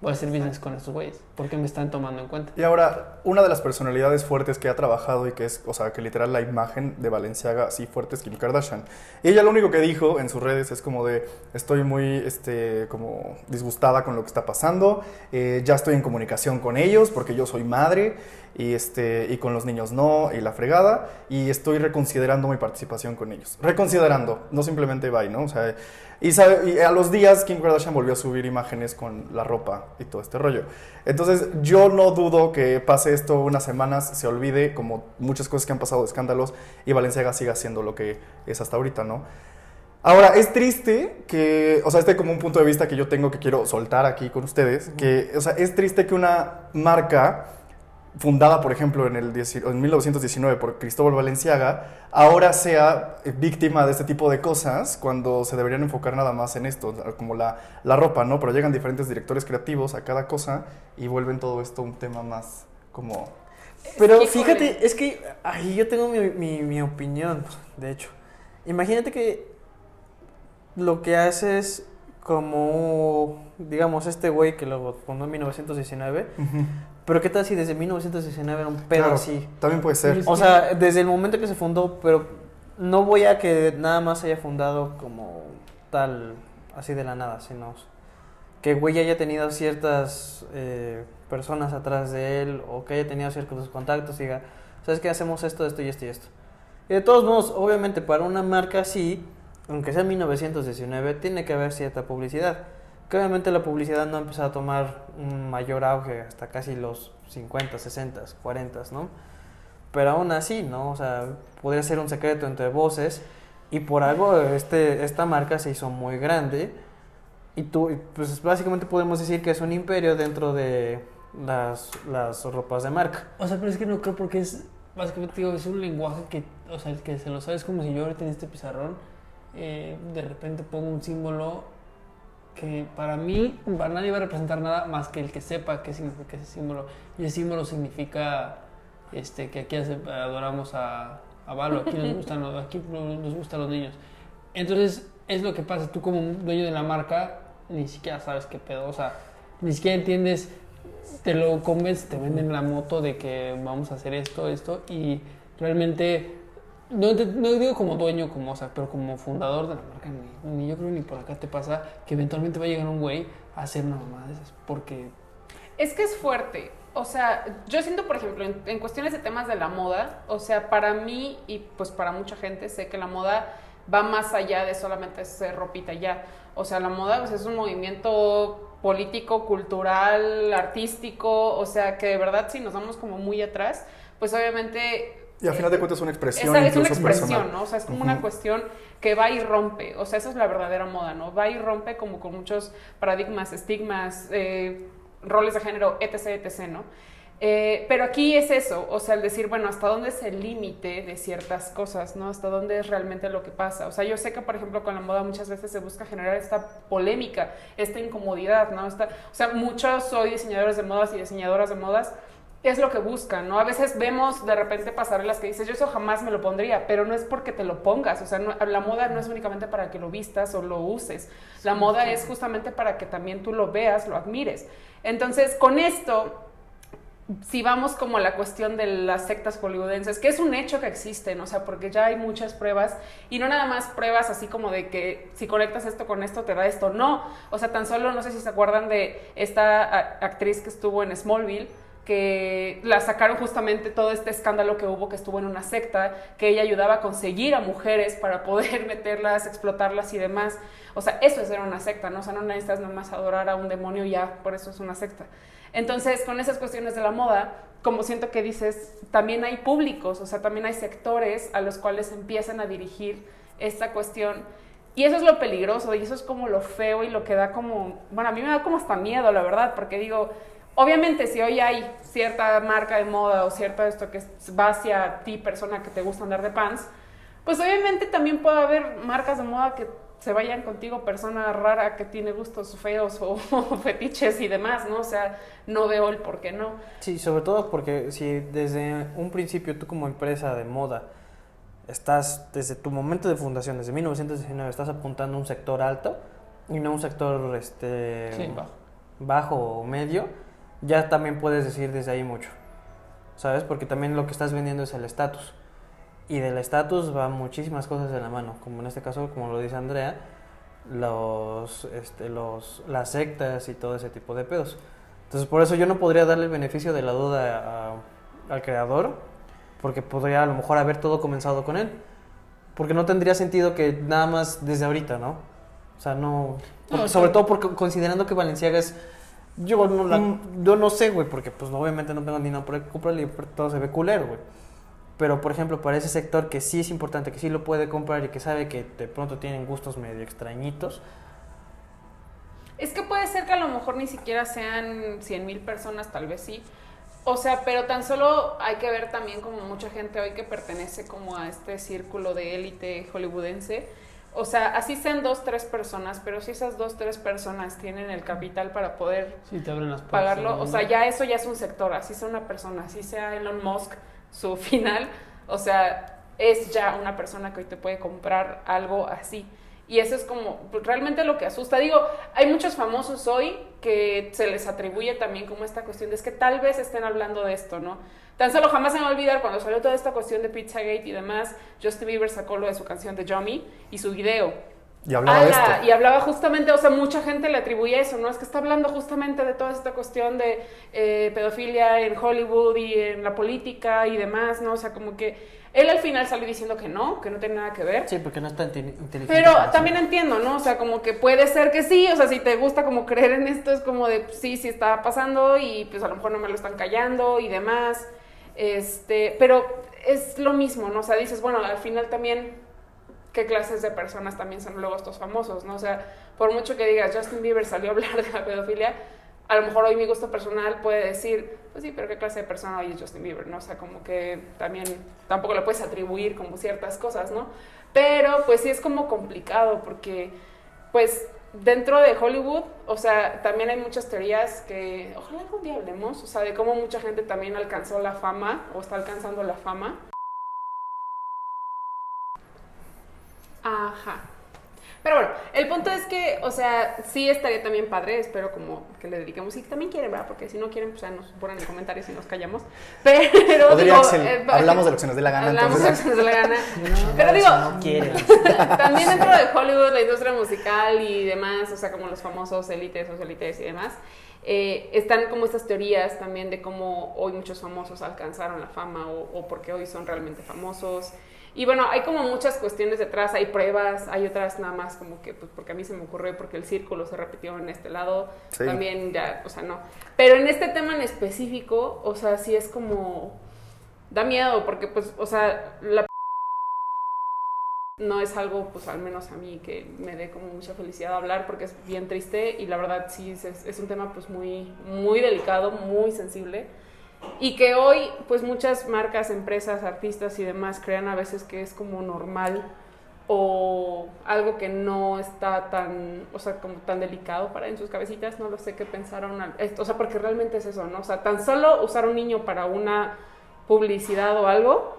voy a hacer business con estos güeyes, porque me están tomando en cuenta. Y ahora, una de las personalidades fuertes que ha trabajado y que es, o sea, que literal la imagen de Valenciaga así fuerte es Kim Kardashian. Y ella lo único que dijo en sus redes es como de, estoy muy, este, como disgustada con lo que está pasando, eh, ya estoy en comunicación con ellos porque yo soy madre y, este, y con los niños no, y la fregada, y estoy reconsiderando mi participación con ellos. Reconsiderando, no simplemente bye, ¿no? O sea, y, sabe- y a los días Kim Kardashian volvió a subir imágenes con la ropa y todo este rollo. Entonces yo no dudo que pase esto unas semanas, se olvide como muchas cosas que han pasado de escándalos y Valenciaga siga siendo lo que es hasta ahorita, ¿no? Ahora, es triste que, o sea, este como un punto de vista que yo tengo que quiero soltar aquí con ustedes, que, o sea, es triste que una marca fundada, por ejemplo, en, el, en 1919 por Cristóbal Valenciaga, ahora sea eh, víctima de este tipo de cosas cuando se deberían enfocar nada más en esto, como la, la ropa, ¿no? Pero llegan diferentes directores creativos a cada cosa y vuelven todo esto un tema más como... Pero fíjate, es que ahí yo tengo mi, mi, mi opinión, de hecho. Imagínate que lo que haces como, digamos, este güey que lo fundó en 1919, pero ¿qué tal si desde 1919 era un pedo Claro, así? También puede ser. O sea, desde el momento que se fundó, pero no voy a que nada más haya fundado como tal, así de la nada, sino que güey haya tenido ciertas eh, personas atrás de él o que haya tenido ciertos contactos y diga, ¿sabes qué? Hacemos esto, esto y esto y esto. Y de todos modos, obviamente para una marca así, aunque sea 1919, tiene que haber cierta publicidad. Que obviamente la publicidad no empezó a tomar un mayor auge hasta casi los 50, 60, 40, ¿no? Pero aún así, ¿no? O sea, podría ser un secreto entre voces y por algo este, esta marca se hizo muy grande y tú, pues básicamente podemos decir que es un imperio dentro de las, las ropas de marca. O sea, pero es que no creo porque es, básicamente es un lenguaje que, o sea, que se lo sabes como si yo ahorita en este pizarrón eh, de repente pongo un símbolo que para mí, para nadie va a representar nada más que el que sepa qué significa ese símbolo. Y ese símbolo significa este, que aquí adoramos a, a Valo, aquí nos gustan, aquí nos gustan los niños. Entonces, es lo que pasa, tú como dueño de la marca, ni siquiera sabes qué pedo, o sea, ni siquiera entiendes, te lo convences, te venden la moto de que vamos a hacer esto, esto, y realmente, no, no digo como dueño, como, o sea, pero como fundador de la marca, ni, ni yo creo ni por acá te pasa que eventualmente va a llegar un güey a hacer una mamada de esas, porque Es que es fuerte. O sea, yo siento, por ejemplo, en, en cuestiones de temas de la moda, o sea, para mí y pues para mucha gente, sé que la moda va más allá de solamente ser ropita ya. O sea, la moda pues, es un movimiento político, cultural, artístico, o sea, que de verdad si nos vamos como muy atrás, pues obviamente Y al final de cuentas es una expresión esa es una expresión, personal. ¿no? O sea, es como una cuestión que va y rompe. O sea, esa es la verdadera moda, ¿no? Va y rompe como con muchos paradigmas, estigmas, eh, roles de género, etc., etc., ¿no? Eh, pero aquí es eso, o sea, el decir, bueno, ¿hasta dónde es el límite de ciertas cosas, ¿no? ¿Hasta dónde es realmente lo que pasa? O sea, yo sé que, por ejemplo, con la moda muchas veces se busca generar esta polémica, esta incomodidad, ¿no? Esta, o sea, muchos soy diseñadores de modas y diseñadoras de modas es lo que buscan, ¿no? A veces vemos de repente pasarelas que dices, yo eso jamás me lo pondría, pero no es porque te lo pongas, o sea, no- la moda no es únicamente para que lo vistas o lo uses, la moda es justamente para que también tú lo veas, lo admires. Entonces, con esto, si vamos como a la cuestión de las sectas hollywoodenses, que es un hecho que existen, o sea, porque ya hay muchas pruebas, y no nada más pruebas así como de que si conectas esto con esto te da esto, no, o sea, tan solo, no sé si se acuerdan de esta actriz que estuvo en Smallville, que la sacaron justamente todo este escándalo que hubo, que estuvo en una secta, que ella ayudaba a conseguir a mujeres para poder meterlas, explotarlas y demás. O sea, eso es ser una secta, ¿no? O sea, no necesitas nomás adorar a un demonio ya, por eso es una secta. Entonces, con esas cuestiones de la moda, como siento que dices, también hay públicos, o sea, también hay sectores a los cuales empiezan a dirigir esta cuestión. Y eso es lo peligroso, y eso es como lo feo y lo que da como, bueno, a mí me da como hasta miedo, la verdad, porque digo, obviamente si hoy hay cierta marca de moda o cierto esto que va hacia ti, persona que te gusta andar de pants, pues obviamente también puede haber marcas de moda que se vayan contigo, persona rara que tiene gustos feos o, fetiches y demás, ¿no? O sea, no veo el por qué no. Sí, sobre todo porque si desde un principio tú como empresa de moda estás, desde tu momento de fundación, desde 1919, estás apuntando a un sector alto y no un sector este, Sí, bajo. bajo o medio, ya también puedes decir desde ahí mucho, ¿sabes? Porque también lo que estás vendiendo es el estatus. Y del estatus van muchísimas cosas de la mano, como en este caso, como lo dice Andrea, los, este, los, las sectas y todo ese tipo de pedos. Entonces, por eso yo no podría darle el beneficio de la duda a- al creador, porque podría a lo mejor haber todo comenzado con él. Porque no tendría sentido que nada más desde ahorita, ¿no? O sea, no. sobre todo porque considerando que Valenciaga es. Yo no, la- Mm. yo no sé, güey, porque pues obviamente no tengo dinero para comprarle y todo se ve culero, güey. Pero, por ejemplo, para ese sector que sí es importante, que sí lo puede comprar y que sabe que de pronto tienen gustos medio extrañitos, Es que puede ser que a lo mejor ni siquiera sean 100 mil personas, tal vez sí. O sea, pero tan solo hay que ver también como mucha gente hoy que pertenece como a este círculo de élite hollywoodense. O sea, así sean dos, tres personas, pero si esas dos, tres personas tienen el capital para poder Sí, te abren las puertas. pagarlo, o sea, ya eso ya es un sector, así sea una persona, así sea Elon Musk, su final, o sea, es ya una persona que hoy te puede comprar algo así. Y eso es como pues, realmente lo que asusta. Digo, hay muchos famosos hoy que se les atribuye también como esta cuestión de es que tal vez estén hablando de esto, ¿no? Tan solo jamás se me va a olvidar cuando salió toda esta cuestión de Pizzagate y demás, Justin Bieber sacó lo de su canción de Yummy y su video. Y hablaba de Ala, esto. y hablaba justamente, o sea, mucha gente le atribuye eso, ¿no? Es que está hablando justamente de toda esta cuestión de eh, pedofilia en Hollywood y en la política y demás, ¿no? O sea, como que él al final salió diciendo que no, que no tiene nada que ver. Sí, porque no es tan inte- inteligente. Pero también entiendo, ¿no? O sea, como que puede ser que sí, o sea, si te gusta como creer en esto, es como de, pues, sí, sí está pasando y pues a lo mejor no me lo están callando y demás. Este, pero es lo mismo, ¿no? O sea, dices, bueno, al final también, ¿qué clases de personas también son luego estos famosos, ¿no? O sea, por mucho que digas, Justin Bieber salió a hablar de la pedofilia, a lo mejor hoy mi gusto personal puede decir, pues sí, pero ¿qué clase de persona hoy es Justin Bieber, no? O sea, como que también tampoco le puedes atribuir como ciertas cosas, ¿no? Pero pues sí es como complicado porque pues dentro de Hollywood, o sea, también hay muchas teorías que ojalá algún día hablemos, o sea, de cómo mucha gente también alcanzó la fama o está alcanzando la fama. Ajá. Pero bueno, el punto es que, o sea, sí estaría también padre, espero como que le dediquemos, si también quieren, ¿verdad? Porque si no quieren, pues ya nos ponen en comentarios y nos callamos. Pero, digo, Axel, eh, hablamos de lo que se nos dé la gana, Hablamos de lo que nos dé la gana. No, Pero digo, no quieren. también dentro de Hollywood, la industria musical y demás, o sea, como los famosos élites, socialites y demás, eh, están como estas teorías también de cómo hoy muchos famosos alcanzaron la fama o, o porque hoy son realmente famosos. Y bueno, hay como muchas cuestiones detrás, hay pruebas, hay otras nada más como que, pues porque a mí se me ocurrió, porque el círculo se repitió en este lado, Sí. también ya, o sea, no. Pero en este tema en específico, o sea, sí es como, da miedo, porque pues, o sea, la no es algo, pues al menos a mí, que me dé como mucha felicidad hablar porque es bien triste y la verdad sí es, es un tema pues muy, muy delicado, muy sensible y que hoy pues muchas marcas, empresas, artistas y demás crean a veces que es como normal o algo que no está tan, o sea, como tan delicado para en sus cabecitas, no lo sé qué pensaron, al- esto, o sea, porque realmente es eso, ¿no? O sea, tan solo usar un niño para una publicidad o algo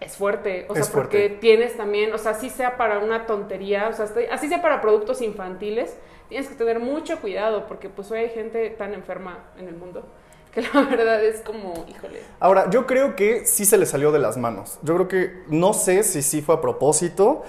es fuerte, o sea, Es fuerte. porque tienes también, o sea, así sea para una tontería, o sea, así sea para productos infantiles, tienes que tener mucho cuidado porque pues hoy hay gente tan enferma en el mundo que la verdad es como, híjole. Ahora, yo creo que sí se le salió de las manos. Yo creo que no sé si sí fue a propósito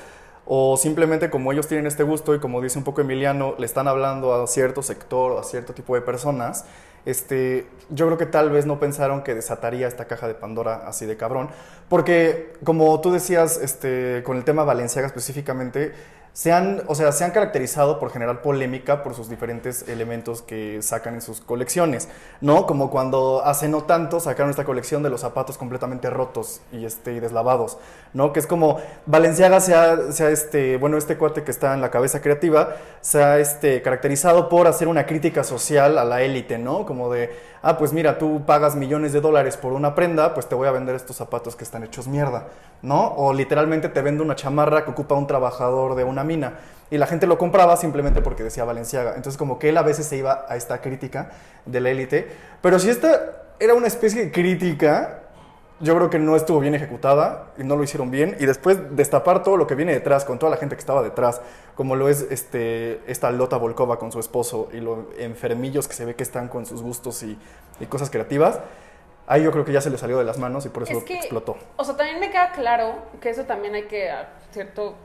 o simplemente como ellos tienen este gusto y como dice un poco Emiliano, le están hablando a cierto sector o a cierto tipo de personas. Este, yo creo que tal vez no pensaron que desataría esta caja de Pandora así de cabrón, porque como tú decías, este, con el tema Valenciaga específicamente, se han, o sea, se han caracterizado por generar polémica por sus diferentes elementos que sacan en sus colecciones, ¿no? Como cuando hace no tanto sacaron esta colección de los zapatos completamente rotos y, este, y deslavados, ¿no? Que es como Valenciaga se ha, este, bueno, este cuate que está en la cabeza creativa se ha este, caracterizado por hacer una crítica social a la élite, ¿no? Como de, ah, pues mira, tú pagas millones de dólares por una prenda, pues te voy a vender estos zapatos que están hechos mierda, ¿no? O literalmente te vendo una chamarra que ocupa un trabajador de una mina. Y la gente lo compraba simplemente porque decía Valenciaga. Entonces como que él a veces se iba a esta crítica de la élite. Pero si esta era una especie de crítica, yo creo que no estuvo bien ejecutada y no lo hicieron bien. Y después destapar todo lo que viene detrás, con toda la gente que estaba detrás, como lo es este, esta Lota Volkova con su esposo y los enfermillos que se ve que están con sus gustos y, y cosas creativas, ahí yo creo que ya se le salió de las manos y por eso Es que- explotó. O sea, también me queda claro que eso también hay que, a cierto,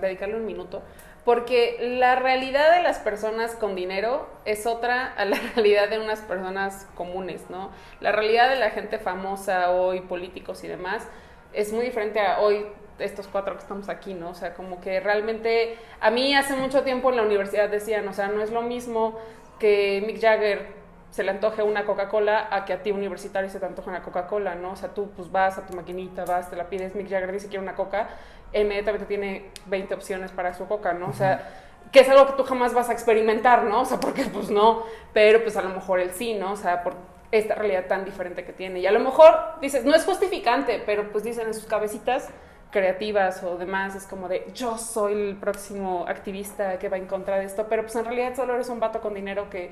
dedicarle un minuto, porque la realidad de las personas con dinero es otra a la realidad de unas personas comunes, ¿no? La realidad de la gente famosa hoy, políticos y demás, es muy diferente a hoy estos cuatro que estamos aquí, ¿no? O sea, como que realmente, a mí hace mucho tiempo en la universidad decían, o sea, no es lo mismo que Mick Jagger se le antoje una Coca-Cola a que a ti universitario se te antoje una Coca-Cola, ¿no? O sea, tú pues vas a tu maquinita, vas, te la pides, Mick Jagger dice que quiere una Coca, inmediatamente tiene 20 opciones para su Coca, ¿no? O sea, que es algo que tú jamás vas a experimentar, ¿no? O sea, porque pues no, pero pues a lo mejor él sí, ¿no? O sea, por esta realidad tan diferente que tiene. Y a lo mejor dices, no es justificante, pero pues dicen en sus cabecitas creativas o demás, es como de yo soy el próximo activista que va en contra de esto, pero pues en realidad solo eres un vato con dinero que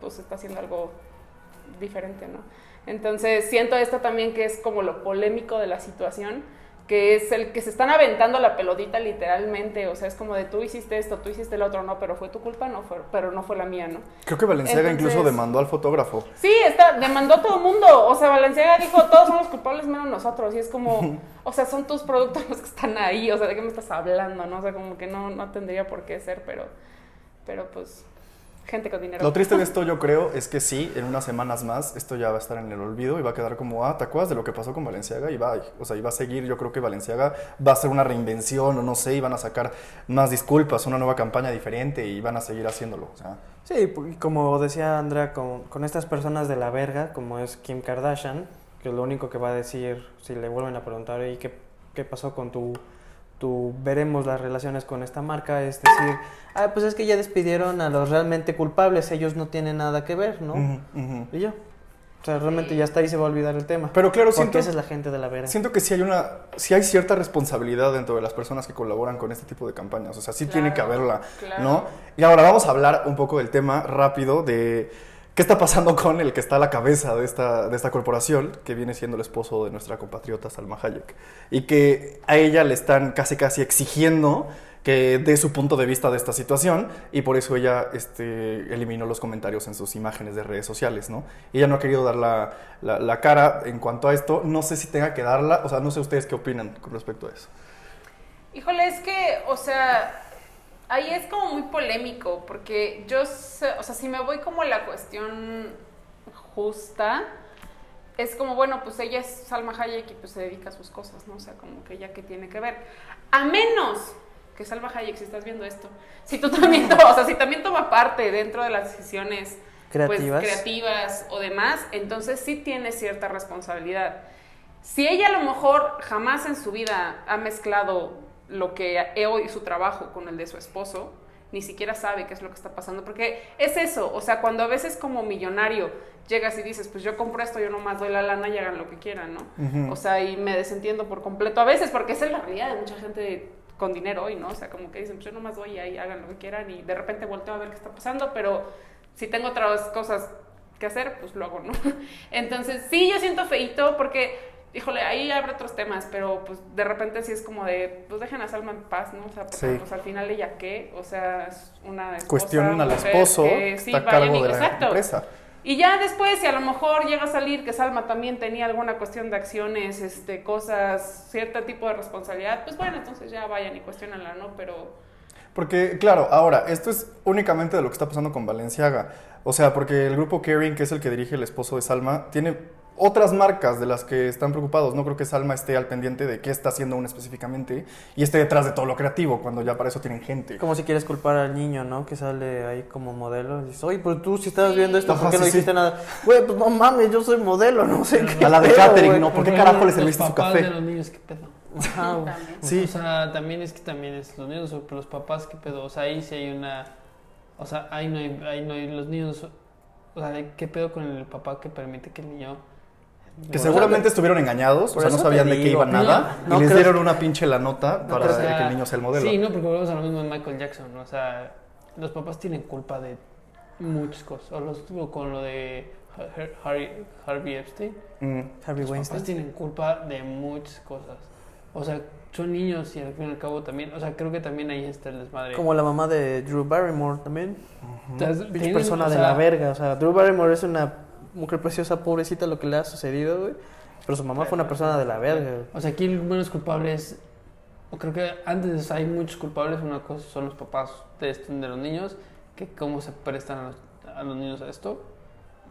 pues está haciendo algo diferente, ¿no? Entonces siento esto también que es como lo polémico de la situación, que es el que se están aventando la pelotita literalmente, o sea, es como de tú hiciste esto, tú hiciste el otro, no, pero fue tu culpa, no fue, pero no fue la mía, ¿no? Creo que Valenciaga incluso demandó al fotógrafo. Sí, está, demandó a todo el mundo. O sea, Valenciaga dijo, todos somos culpables menos nosotros. Y es como, o sea, son tus productos los que están ahí. O sea, ¿de qué me estás hablando? No, o sea, como que no, no tendría por qué ser, pero, pero pues, gente con dinero. Lo triste de esto, yo creo, es que sí, en unas semanas más, esto ya va a estar en el olvido y va a quedar como, ah, ¿te acuerdas de lo que pasó con Valenciaga? Y va, o sea, y va a seguir, yo creo que Valenciaga va a hacer una reinvención o no sé, y van a sacar más disculpas, una nueva campaña diferente y van a seguir haciéndolo. O sea, Sí, como decía Andrea, con, con estas personas de la verga, como es Kim Kardashian, que lo único que va a decir, si le vuelven a preguntar, ¿y qué, qué pasó con tu, tu, veremos las relaciones con esta marca? Es decir, ah, pues es que ya despidieron a los realmente culpables, ellos no tienen nada que ver, ¿no? Y ya. O sea, realmente ya está ahí se va a olvidar el tema. Pero claro, Porque siento, esa es la gente de la verga. siento que sí hay una, sí hay cierta responsabilidad dentro de las personas que colaboran con este tipo de campañas. O sea, sí tiene que haberla, claro. ¿no? Y ahora vamos a hablar un poco del tema rápido de qué está pasando con el que está a la cabeza de esta, de esta corporación, que viene siendo el esposo de nuestra compatriota Salma Hayek. Y que a ella le están casi casi exigiendo que dé su punto de vista de esta situación y por eso ella este, eliminó los comentarios en sus imágenes de redes sociales, ¿no? Ella no ha querido dar la, la- la cara en cuanto a esto, no sé si tenga que darla, o sea, no sé ustedes qué opinan con respecto a eso. Híjole, es que, o sea, ahí es como muy polémico, porque yo, sé- o sea, si me voy como a la cuestión justa, es como, bueno, pues ella es Salma Hayek y pues se dedica a sus cosas, ¿no? O sea, como que ella que tiene que ver. A menos que Salma Hayek, si estás viendo esto, si tú también, o sea, si también toma parte dentro de las decisiones Creativas. pues, creativas o demás, entonces sí tiene cierta responsabilidad. Si ella a lo mejor jamás en su vida ha mezclado lo que hoy su trabajo con el de su esposo, ni siquiera sabe qué es lo que está pasando, porque es eso, o sea, cuando a veces como millonario llegas y dices, pues yo compro esto, yo nomás doy la lana y hagan lo que quieran, ¿no? O sea, y me desentiendo por completo a veces, porque esa es la realidad de mucha gente con dinero hoy, ¿no? O sea, como que dicen, pues yo nomás doy y ahí hagan lo que quieran y de repente volteo a ver qué está pasando, pero si tengo otras cosas que hacer, pues lo hago, ¿no? Entonces, sí, yo siento feito porque, híjole, ahí habrá otros temas, pero pues de repente sí es como de, pues dejen a Salma en paz, ¿no? O sea, porque Sí. pues al final ella qué, o sea, es una esposa, Cuestionen al esposo que sí, está a vayan cargo y- de la exacto. empresa. Y ya después, si a lo mejor llega a salir que Salma también tenía alguna cuestión de acciones, este, cosas, cierto tipo de responsabilidad, pues bueno, entonces ya vayan y cuestionanla, ¿no? Pero Porque, claro, ahora, esto es únicamente de lo que está pasando con Valenciaga. O sea, porque el grupo Caring, que es el que dirige el esposo de Salma, tiene otras marcas de las que están preocupados. No creo que Salma esté al pendiente de qué está haciendo uno específicamente y esté detrás de todo lo creativo, cuando ya para eso tienen gente. Como si quieres culpar al niño, ¿no? Que sale ahí como modelo. Y dices, oye, pero tú si estabas viendo esto, ¿por qué no sí, sí. dijiste nada? Güey, pues no mames, yo soy modelo, no sé qué. A la de güey. ¿no? ¿Por qué carajo le los serviste su papás café? de los niños, ¿qué pedo? Sí. O sea, también es que también es los niños, pero los papás, ¿qué pedo? O sea, ahí sí hay una... O sea, ahí no hay, ahí no hay los niños... O sea, ¿qué pedo con el papá que permite que el niño... Que seguramente estuvieron engañados, o sea, no sabían de qué iba nada, no, no y les creo- dieron una pinche la nota para O sea, que el niño sea el modelo. Sí, no, porque volvemos a lo mismo de Michael Jackson, ¿no? O sea, los papás tienen culpa de muchas cosas. O los, o con lo de Har- Harry, Harvey Epstein. Mm. Harvey Los papás Weinstein. tienen culpa de muchas cosas. O sea, son niños y al fin y al cabo también... O sea, creo que también ahí está el desmadre. Como la mamá de Drew Barrymore también. Pinche tienen, persona o de sea, la verga. O sea, Drew Barrymore es una mujer preciosa, pobrecita, lo que le ha sucedido, güey. Pero su mamá fue una persona de la verga. O sea, aquí menos culpables, o creo que antes hay muchos culpables, una cosa son los papás de, esto- de los niños, que cómo se prestan a los, a los niños a esto,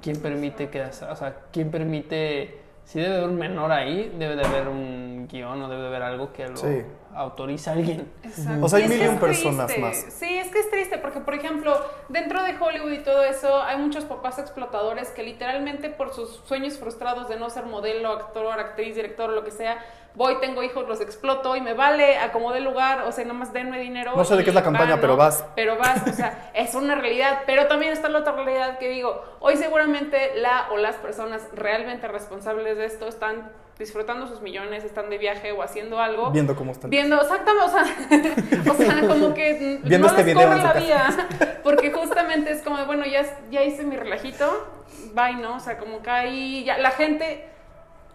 quién permite que, o sea, quién permite, si debe haber un menor ahí, debe de haber un guion o debe de haber algo que lo Sí. autoriza a alguien. Exacto. O sea, hay mil y un personas más. Sí, es que es triste porque, por ejemplo, dentro de Hollywood y todo eso, hay muchos papás explotadores que literalmente por sus sueños frustrados de no ser modelo, actor, actriz, director o lo que sea, voy, tengo hijos, los exploto y me vale, acomodé lugar, o sea, nada más denme dinero. No sé de qué es la campaña, va, pero vas. Pero vas, o sea, es una realidad. Pero también está la otra realidad que digo, hoy seguramente la o las personas realmente responsables de esto están disfrutando sus millones, están de viaje o haciendo algo. Viendo cómo están. Viendo, exactamente, o sea, o sea, como que Viendo no este les video corre en la vida, porque justamente es como, bueno, ya, ya hice mi relajito, bye, ¿no? O sea, como que ahí ya, la gente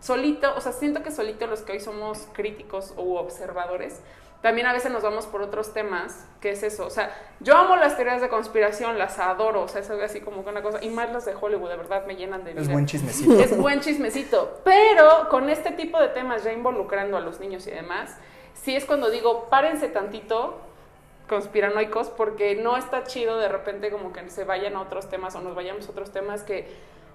solito, o sea, siento que solito los que hoy somos críticos u observadores, también a veces nos vamos por otros temas, que es eso, o sea, yo amo las teorías de conspiración, las adoro, o sea, es así como que una cosa, y más las de Hollywood, de verdad me llenan de vida. Es buen chismecito. Es buen chismecito, pero con este tipo de temas ya involucrando a los niños y demás, sí es cuando digo, párense tantito conspiranoicos porque no está chido de repente como que se vayan a otros temas o nos vayamos a otros temas que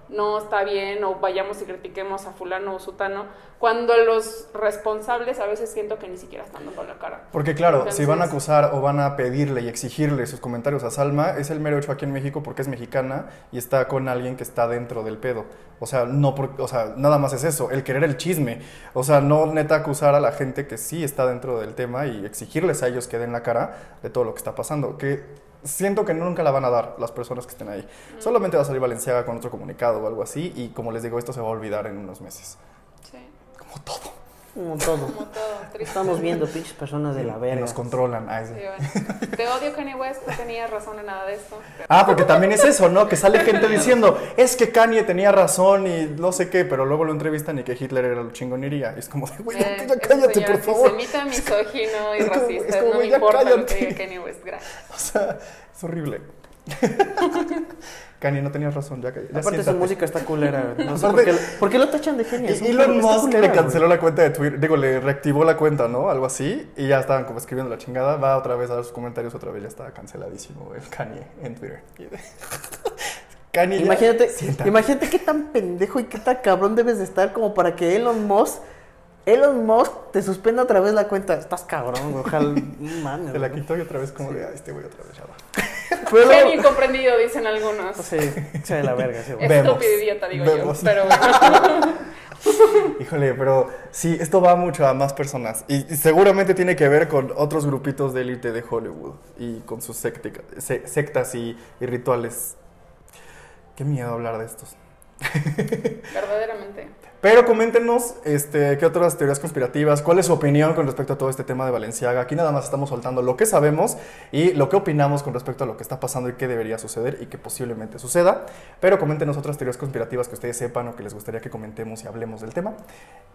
no está bien o vayamos y critiquemos a fulano o sutano, cuando los responsables a veces siento que ni siquiera están dando la cara. Porque claro, si van a acusar o van a pedirle y exigirle sus comentarios a Salma, es el mero hecho aquí en México porque es mexicana y está con alguien que está dentro del pedo. O sea, no por, o sea, nada más es eso, el querer el chisme. O sea, no neta acusar a la gente que sí está dentro del tema y exigirles a ellos que den la cara de todo lo que está pasando. Que siento que nunca la van a dar las personas que estén ahí. Solamente va a salir Valenciaga con otro comunicado o algo así y como les digo, esto se va a olvidar en unos meses. Sí, Como todo. Como todo. como todo, triste. Estamos viendo pinches personas de la verga. nos controlan. Sí. Bueno. Te odio Kanye West, no tenías razón en nada de esto. Ah, porque también es eso, ¿no? Que sale gente diciendo, es que Kanye tenía razón y no sé qué, pero luego lo entrevistan y que Hitler era la chingonería. Y es como, de, güey, ya, Eh, cállate, señor por favor. antisemita, misógino y Es como- racista. es como, no me ya importa lo que cállate. diga Kanye West, gracias. O sea, es horrible. Kanye, no tenías razón, ya, ya Aparte su música está culera. No sé Aparte- por, qué, ¿por qué lo tachan de genio? Y Elon Musk le canceló la cuenta de Twitter, digo, le reactivó la cuenta, ¿no? Algo así, y ya estaban como escribiendo la chingada, va otra vez a dar sus comentarios, otra vez ya está canceladísimo el Kanye en Twitter. Kanye ya- Imagínate, siéntate. imagínate qué tan pendejo y qué tan cabrón debes de estar como para que Elon Musk, Elon Musk te suspenda otra vez la cuenta. Estás cabrón, güey. Ojalá. Se la quitó y otra vez como de, "Ay, este güey otra vez ya. Pero Genio incomprendido, dicen algunos. Sí, se de la verga, sí. Estúpido idiota, digo Vemos. yo. Pero bueno. Híjole, pero sí, esto va mucho a más personas y, y seguramente tiene que ver con otros grupitos de élite de Hollywood y con sus sectica- se- sectas y, y rituales. Qué miedo hablar de estos. Verdaderamente. Pero coméntenos este, qué otras teorías conspirativas, cuál es su opinión con respecto a todo este tema de Valenciaga. Aquí nada más estamos soltando lo que sabemos y lo que opinamos con respecto a lo que está pasando y qué debería suceder y que posiblemente suceda. Pero coméntenos otras teorías conspirativas que ustedes sepan o que les gustaría que comentemos y hablemos del tema.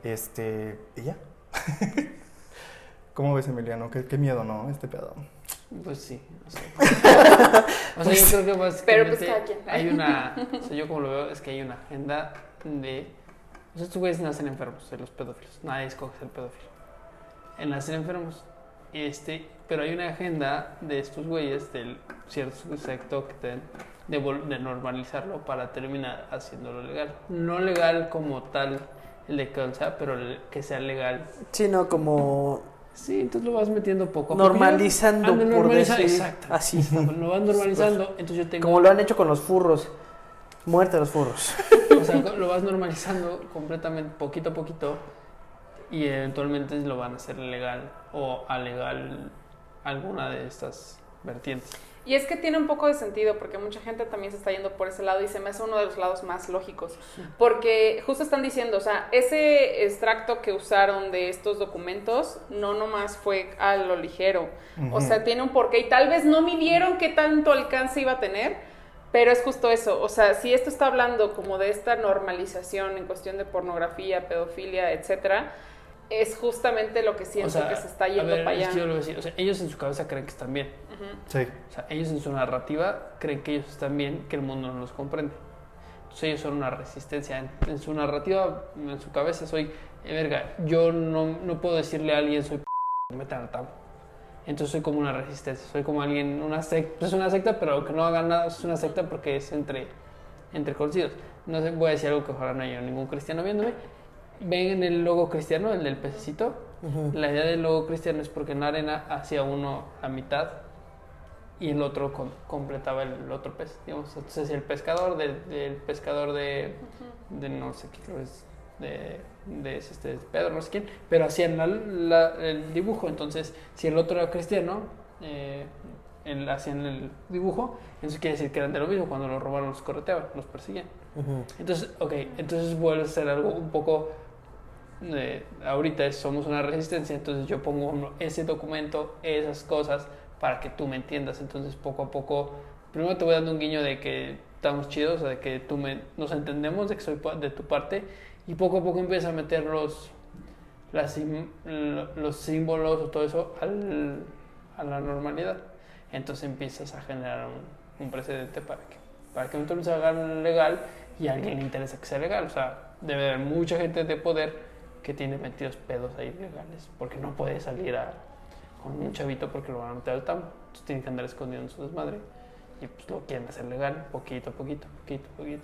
Este, y ya. ¿Cómo ves, Emiliano? Qué, qué miedo, ¿no? Este pedo. Pues sí. O sea, o sea, yo creo que básicamente Pero, pues, cada quien. hay una. O sea, yo como lo veo es que hay una agenda de. O sea, estos güeyes nacen enfermos, de los pedófilos. Nadie escoge ser pedófilo. En nacen enfermos. Este, pero hay una agenda de estos güeyes, del cierto sector que te, de, normalizarlo para terminar haciéndolo legal. No legal como tal el de sea, pero el- que sea legal Sí, no, como Sí, entonces lo vas metiendo poco a poco. normalizando, Ande por normaliza- decir. Exacto. Así. Lo van normalizando, entonces yo tengo... Como lo han hecho con los furros. Muerte a los furros. O sea, lo vas normalizando completamente, poquito a poquito, y eventualmente lo van a hacer legal o alegal alguna de estas vertientes. Y es que tiene un poco de sentido porque mucha gente también se está yendo por ese lado y se me hace uno de los lados más lógicos. Porque justo están diciendo, o sea, ese extracto que usaron de estos documentos no nomás fue a lo ligero. O sea, tiene un porqué y tal vez no midieron qué tanto alcance iba a tener, pero es justo eso. O sea, si esto está hablando como de esta normalización en cuestión de pornografía, pedofilia, etcétera, es justamente lo que siento o sea, que se está a yendo ver, para es allá. que yo lo voy a decir, o sea, ellos en su cabeza creen que están bien. Ujú. Sí. O sea, ellos en su narrativa creen que ellos están bien, que el mundo no los comprende. Entonces ellos son una resistencia. En, en su narrativa, en su cabeza soy, eh, verga, yo no, no puedo decirle a alguien soy p me metan al tambo. Entonces soy como una resistencia, soy como alguien, una secta, es una secta, pero que no haga nada, es una secta porque es entre, entre conocidos. No sé, voy a decir algo que ojalá no haya ningún cristiano viéndome. Ven el logo cristiano, el del pececito. La idea del logo cristiano es porque en la arena hacía uno la mitad y el otro con- completaba el otro pez. Digamos, entonces el pescador del, del pescador de, de no sé qué creo es de, este Pedro, no sé quién, pero hacían la- la- el dibujo. Entonces, si el otro era cristiano, eh, él hacían el dibujo, eso quiere decir que eran de lo mismo. Cuando los robaron, los correteaban, los perseguían. Entonces, ok, entonces vuelve a ser algo un poco. Eh, ahorita somos una resistencia, entonces yo pongo ese documento, esas cosas, para que tú me entiendas. Entonces, poco a poco, primero te voy dando un guiño de que estamos chidos, de que tú me, nos entendemos, de que soy de tu parte, y poco a poco empieza a meter los, los símbolos o todo eso a la normalidad. Entonces empiezas a generar un, precedente para que, para que entonces se haga legal y a alguien le interesa que sea legal. O sea, debe haber mucha gente de poder que tiene metidos pedos ahí legales, porque no puede salir a, con un chavito porque lo van a meter al tambo. Entonces tienen que andar escondiendo su desmadre y pues lo quieren hacer legal, poquito a poquito, poquito a poquito.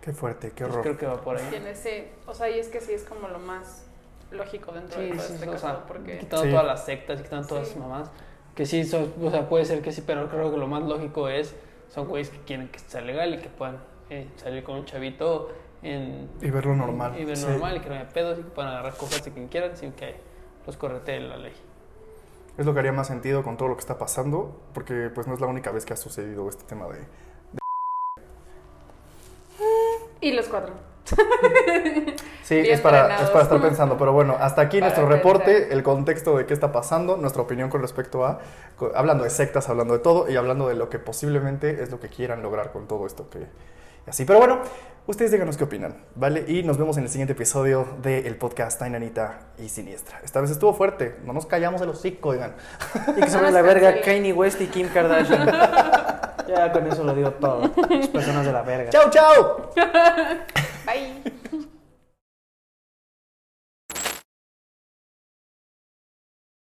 Qué fuerte, qué Pues horror. creo que va por ahí. Tiene ese, o sea, y es que sí es como lo más lógico dentro de Sí, todo sí, este o caso, sea, porque quitando Sí. todas las sectas y quitando todas Sí. esas mamás. Que sí, son- o sea, puede ser que sí, pero creo que lo más lógico es, son güeyes que quieren que sea legal y que puedan eh, salir con un chavito en, Y verlo normal. y ver sí. normal y que no haya pedos y que puedan agarrar cogerse quien quieran sin que los corretee la ley. Es lo que haría más sentido con todo lo que está pasando, porque pues no es la única vez que ha sucedido este tema de... Y los cuatro. Sí, Bien es para, es para estar pensando, pero bueno, hasta aquí Para nuestro pensar. reporte, el contexto de qué está pasando, nuestra opinión con respecto a, hablando de sectas, hablando de todo y hablando de lo que posiblemente es lo que quieran lograr con todo esto que... y Así, pero bueno, ustedes díganos qué opinan, ¿vale? Y nos vemos en el siguiente episodio del podcast Tainanita y Siniestra. Esta vez estuvo fuerte, no nos callamos el hocico, oigan. Y que nos la verga. Kanye West y Kim Kardashian. ya con eso lo digo todo. Las personas de la verga. ¡Chao, chao! Bye.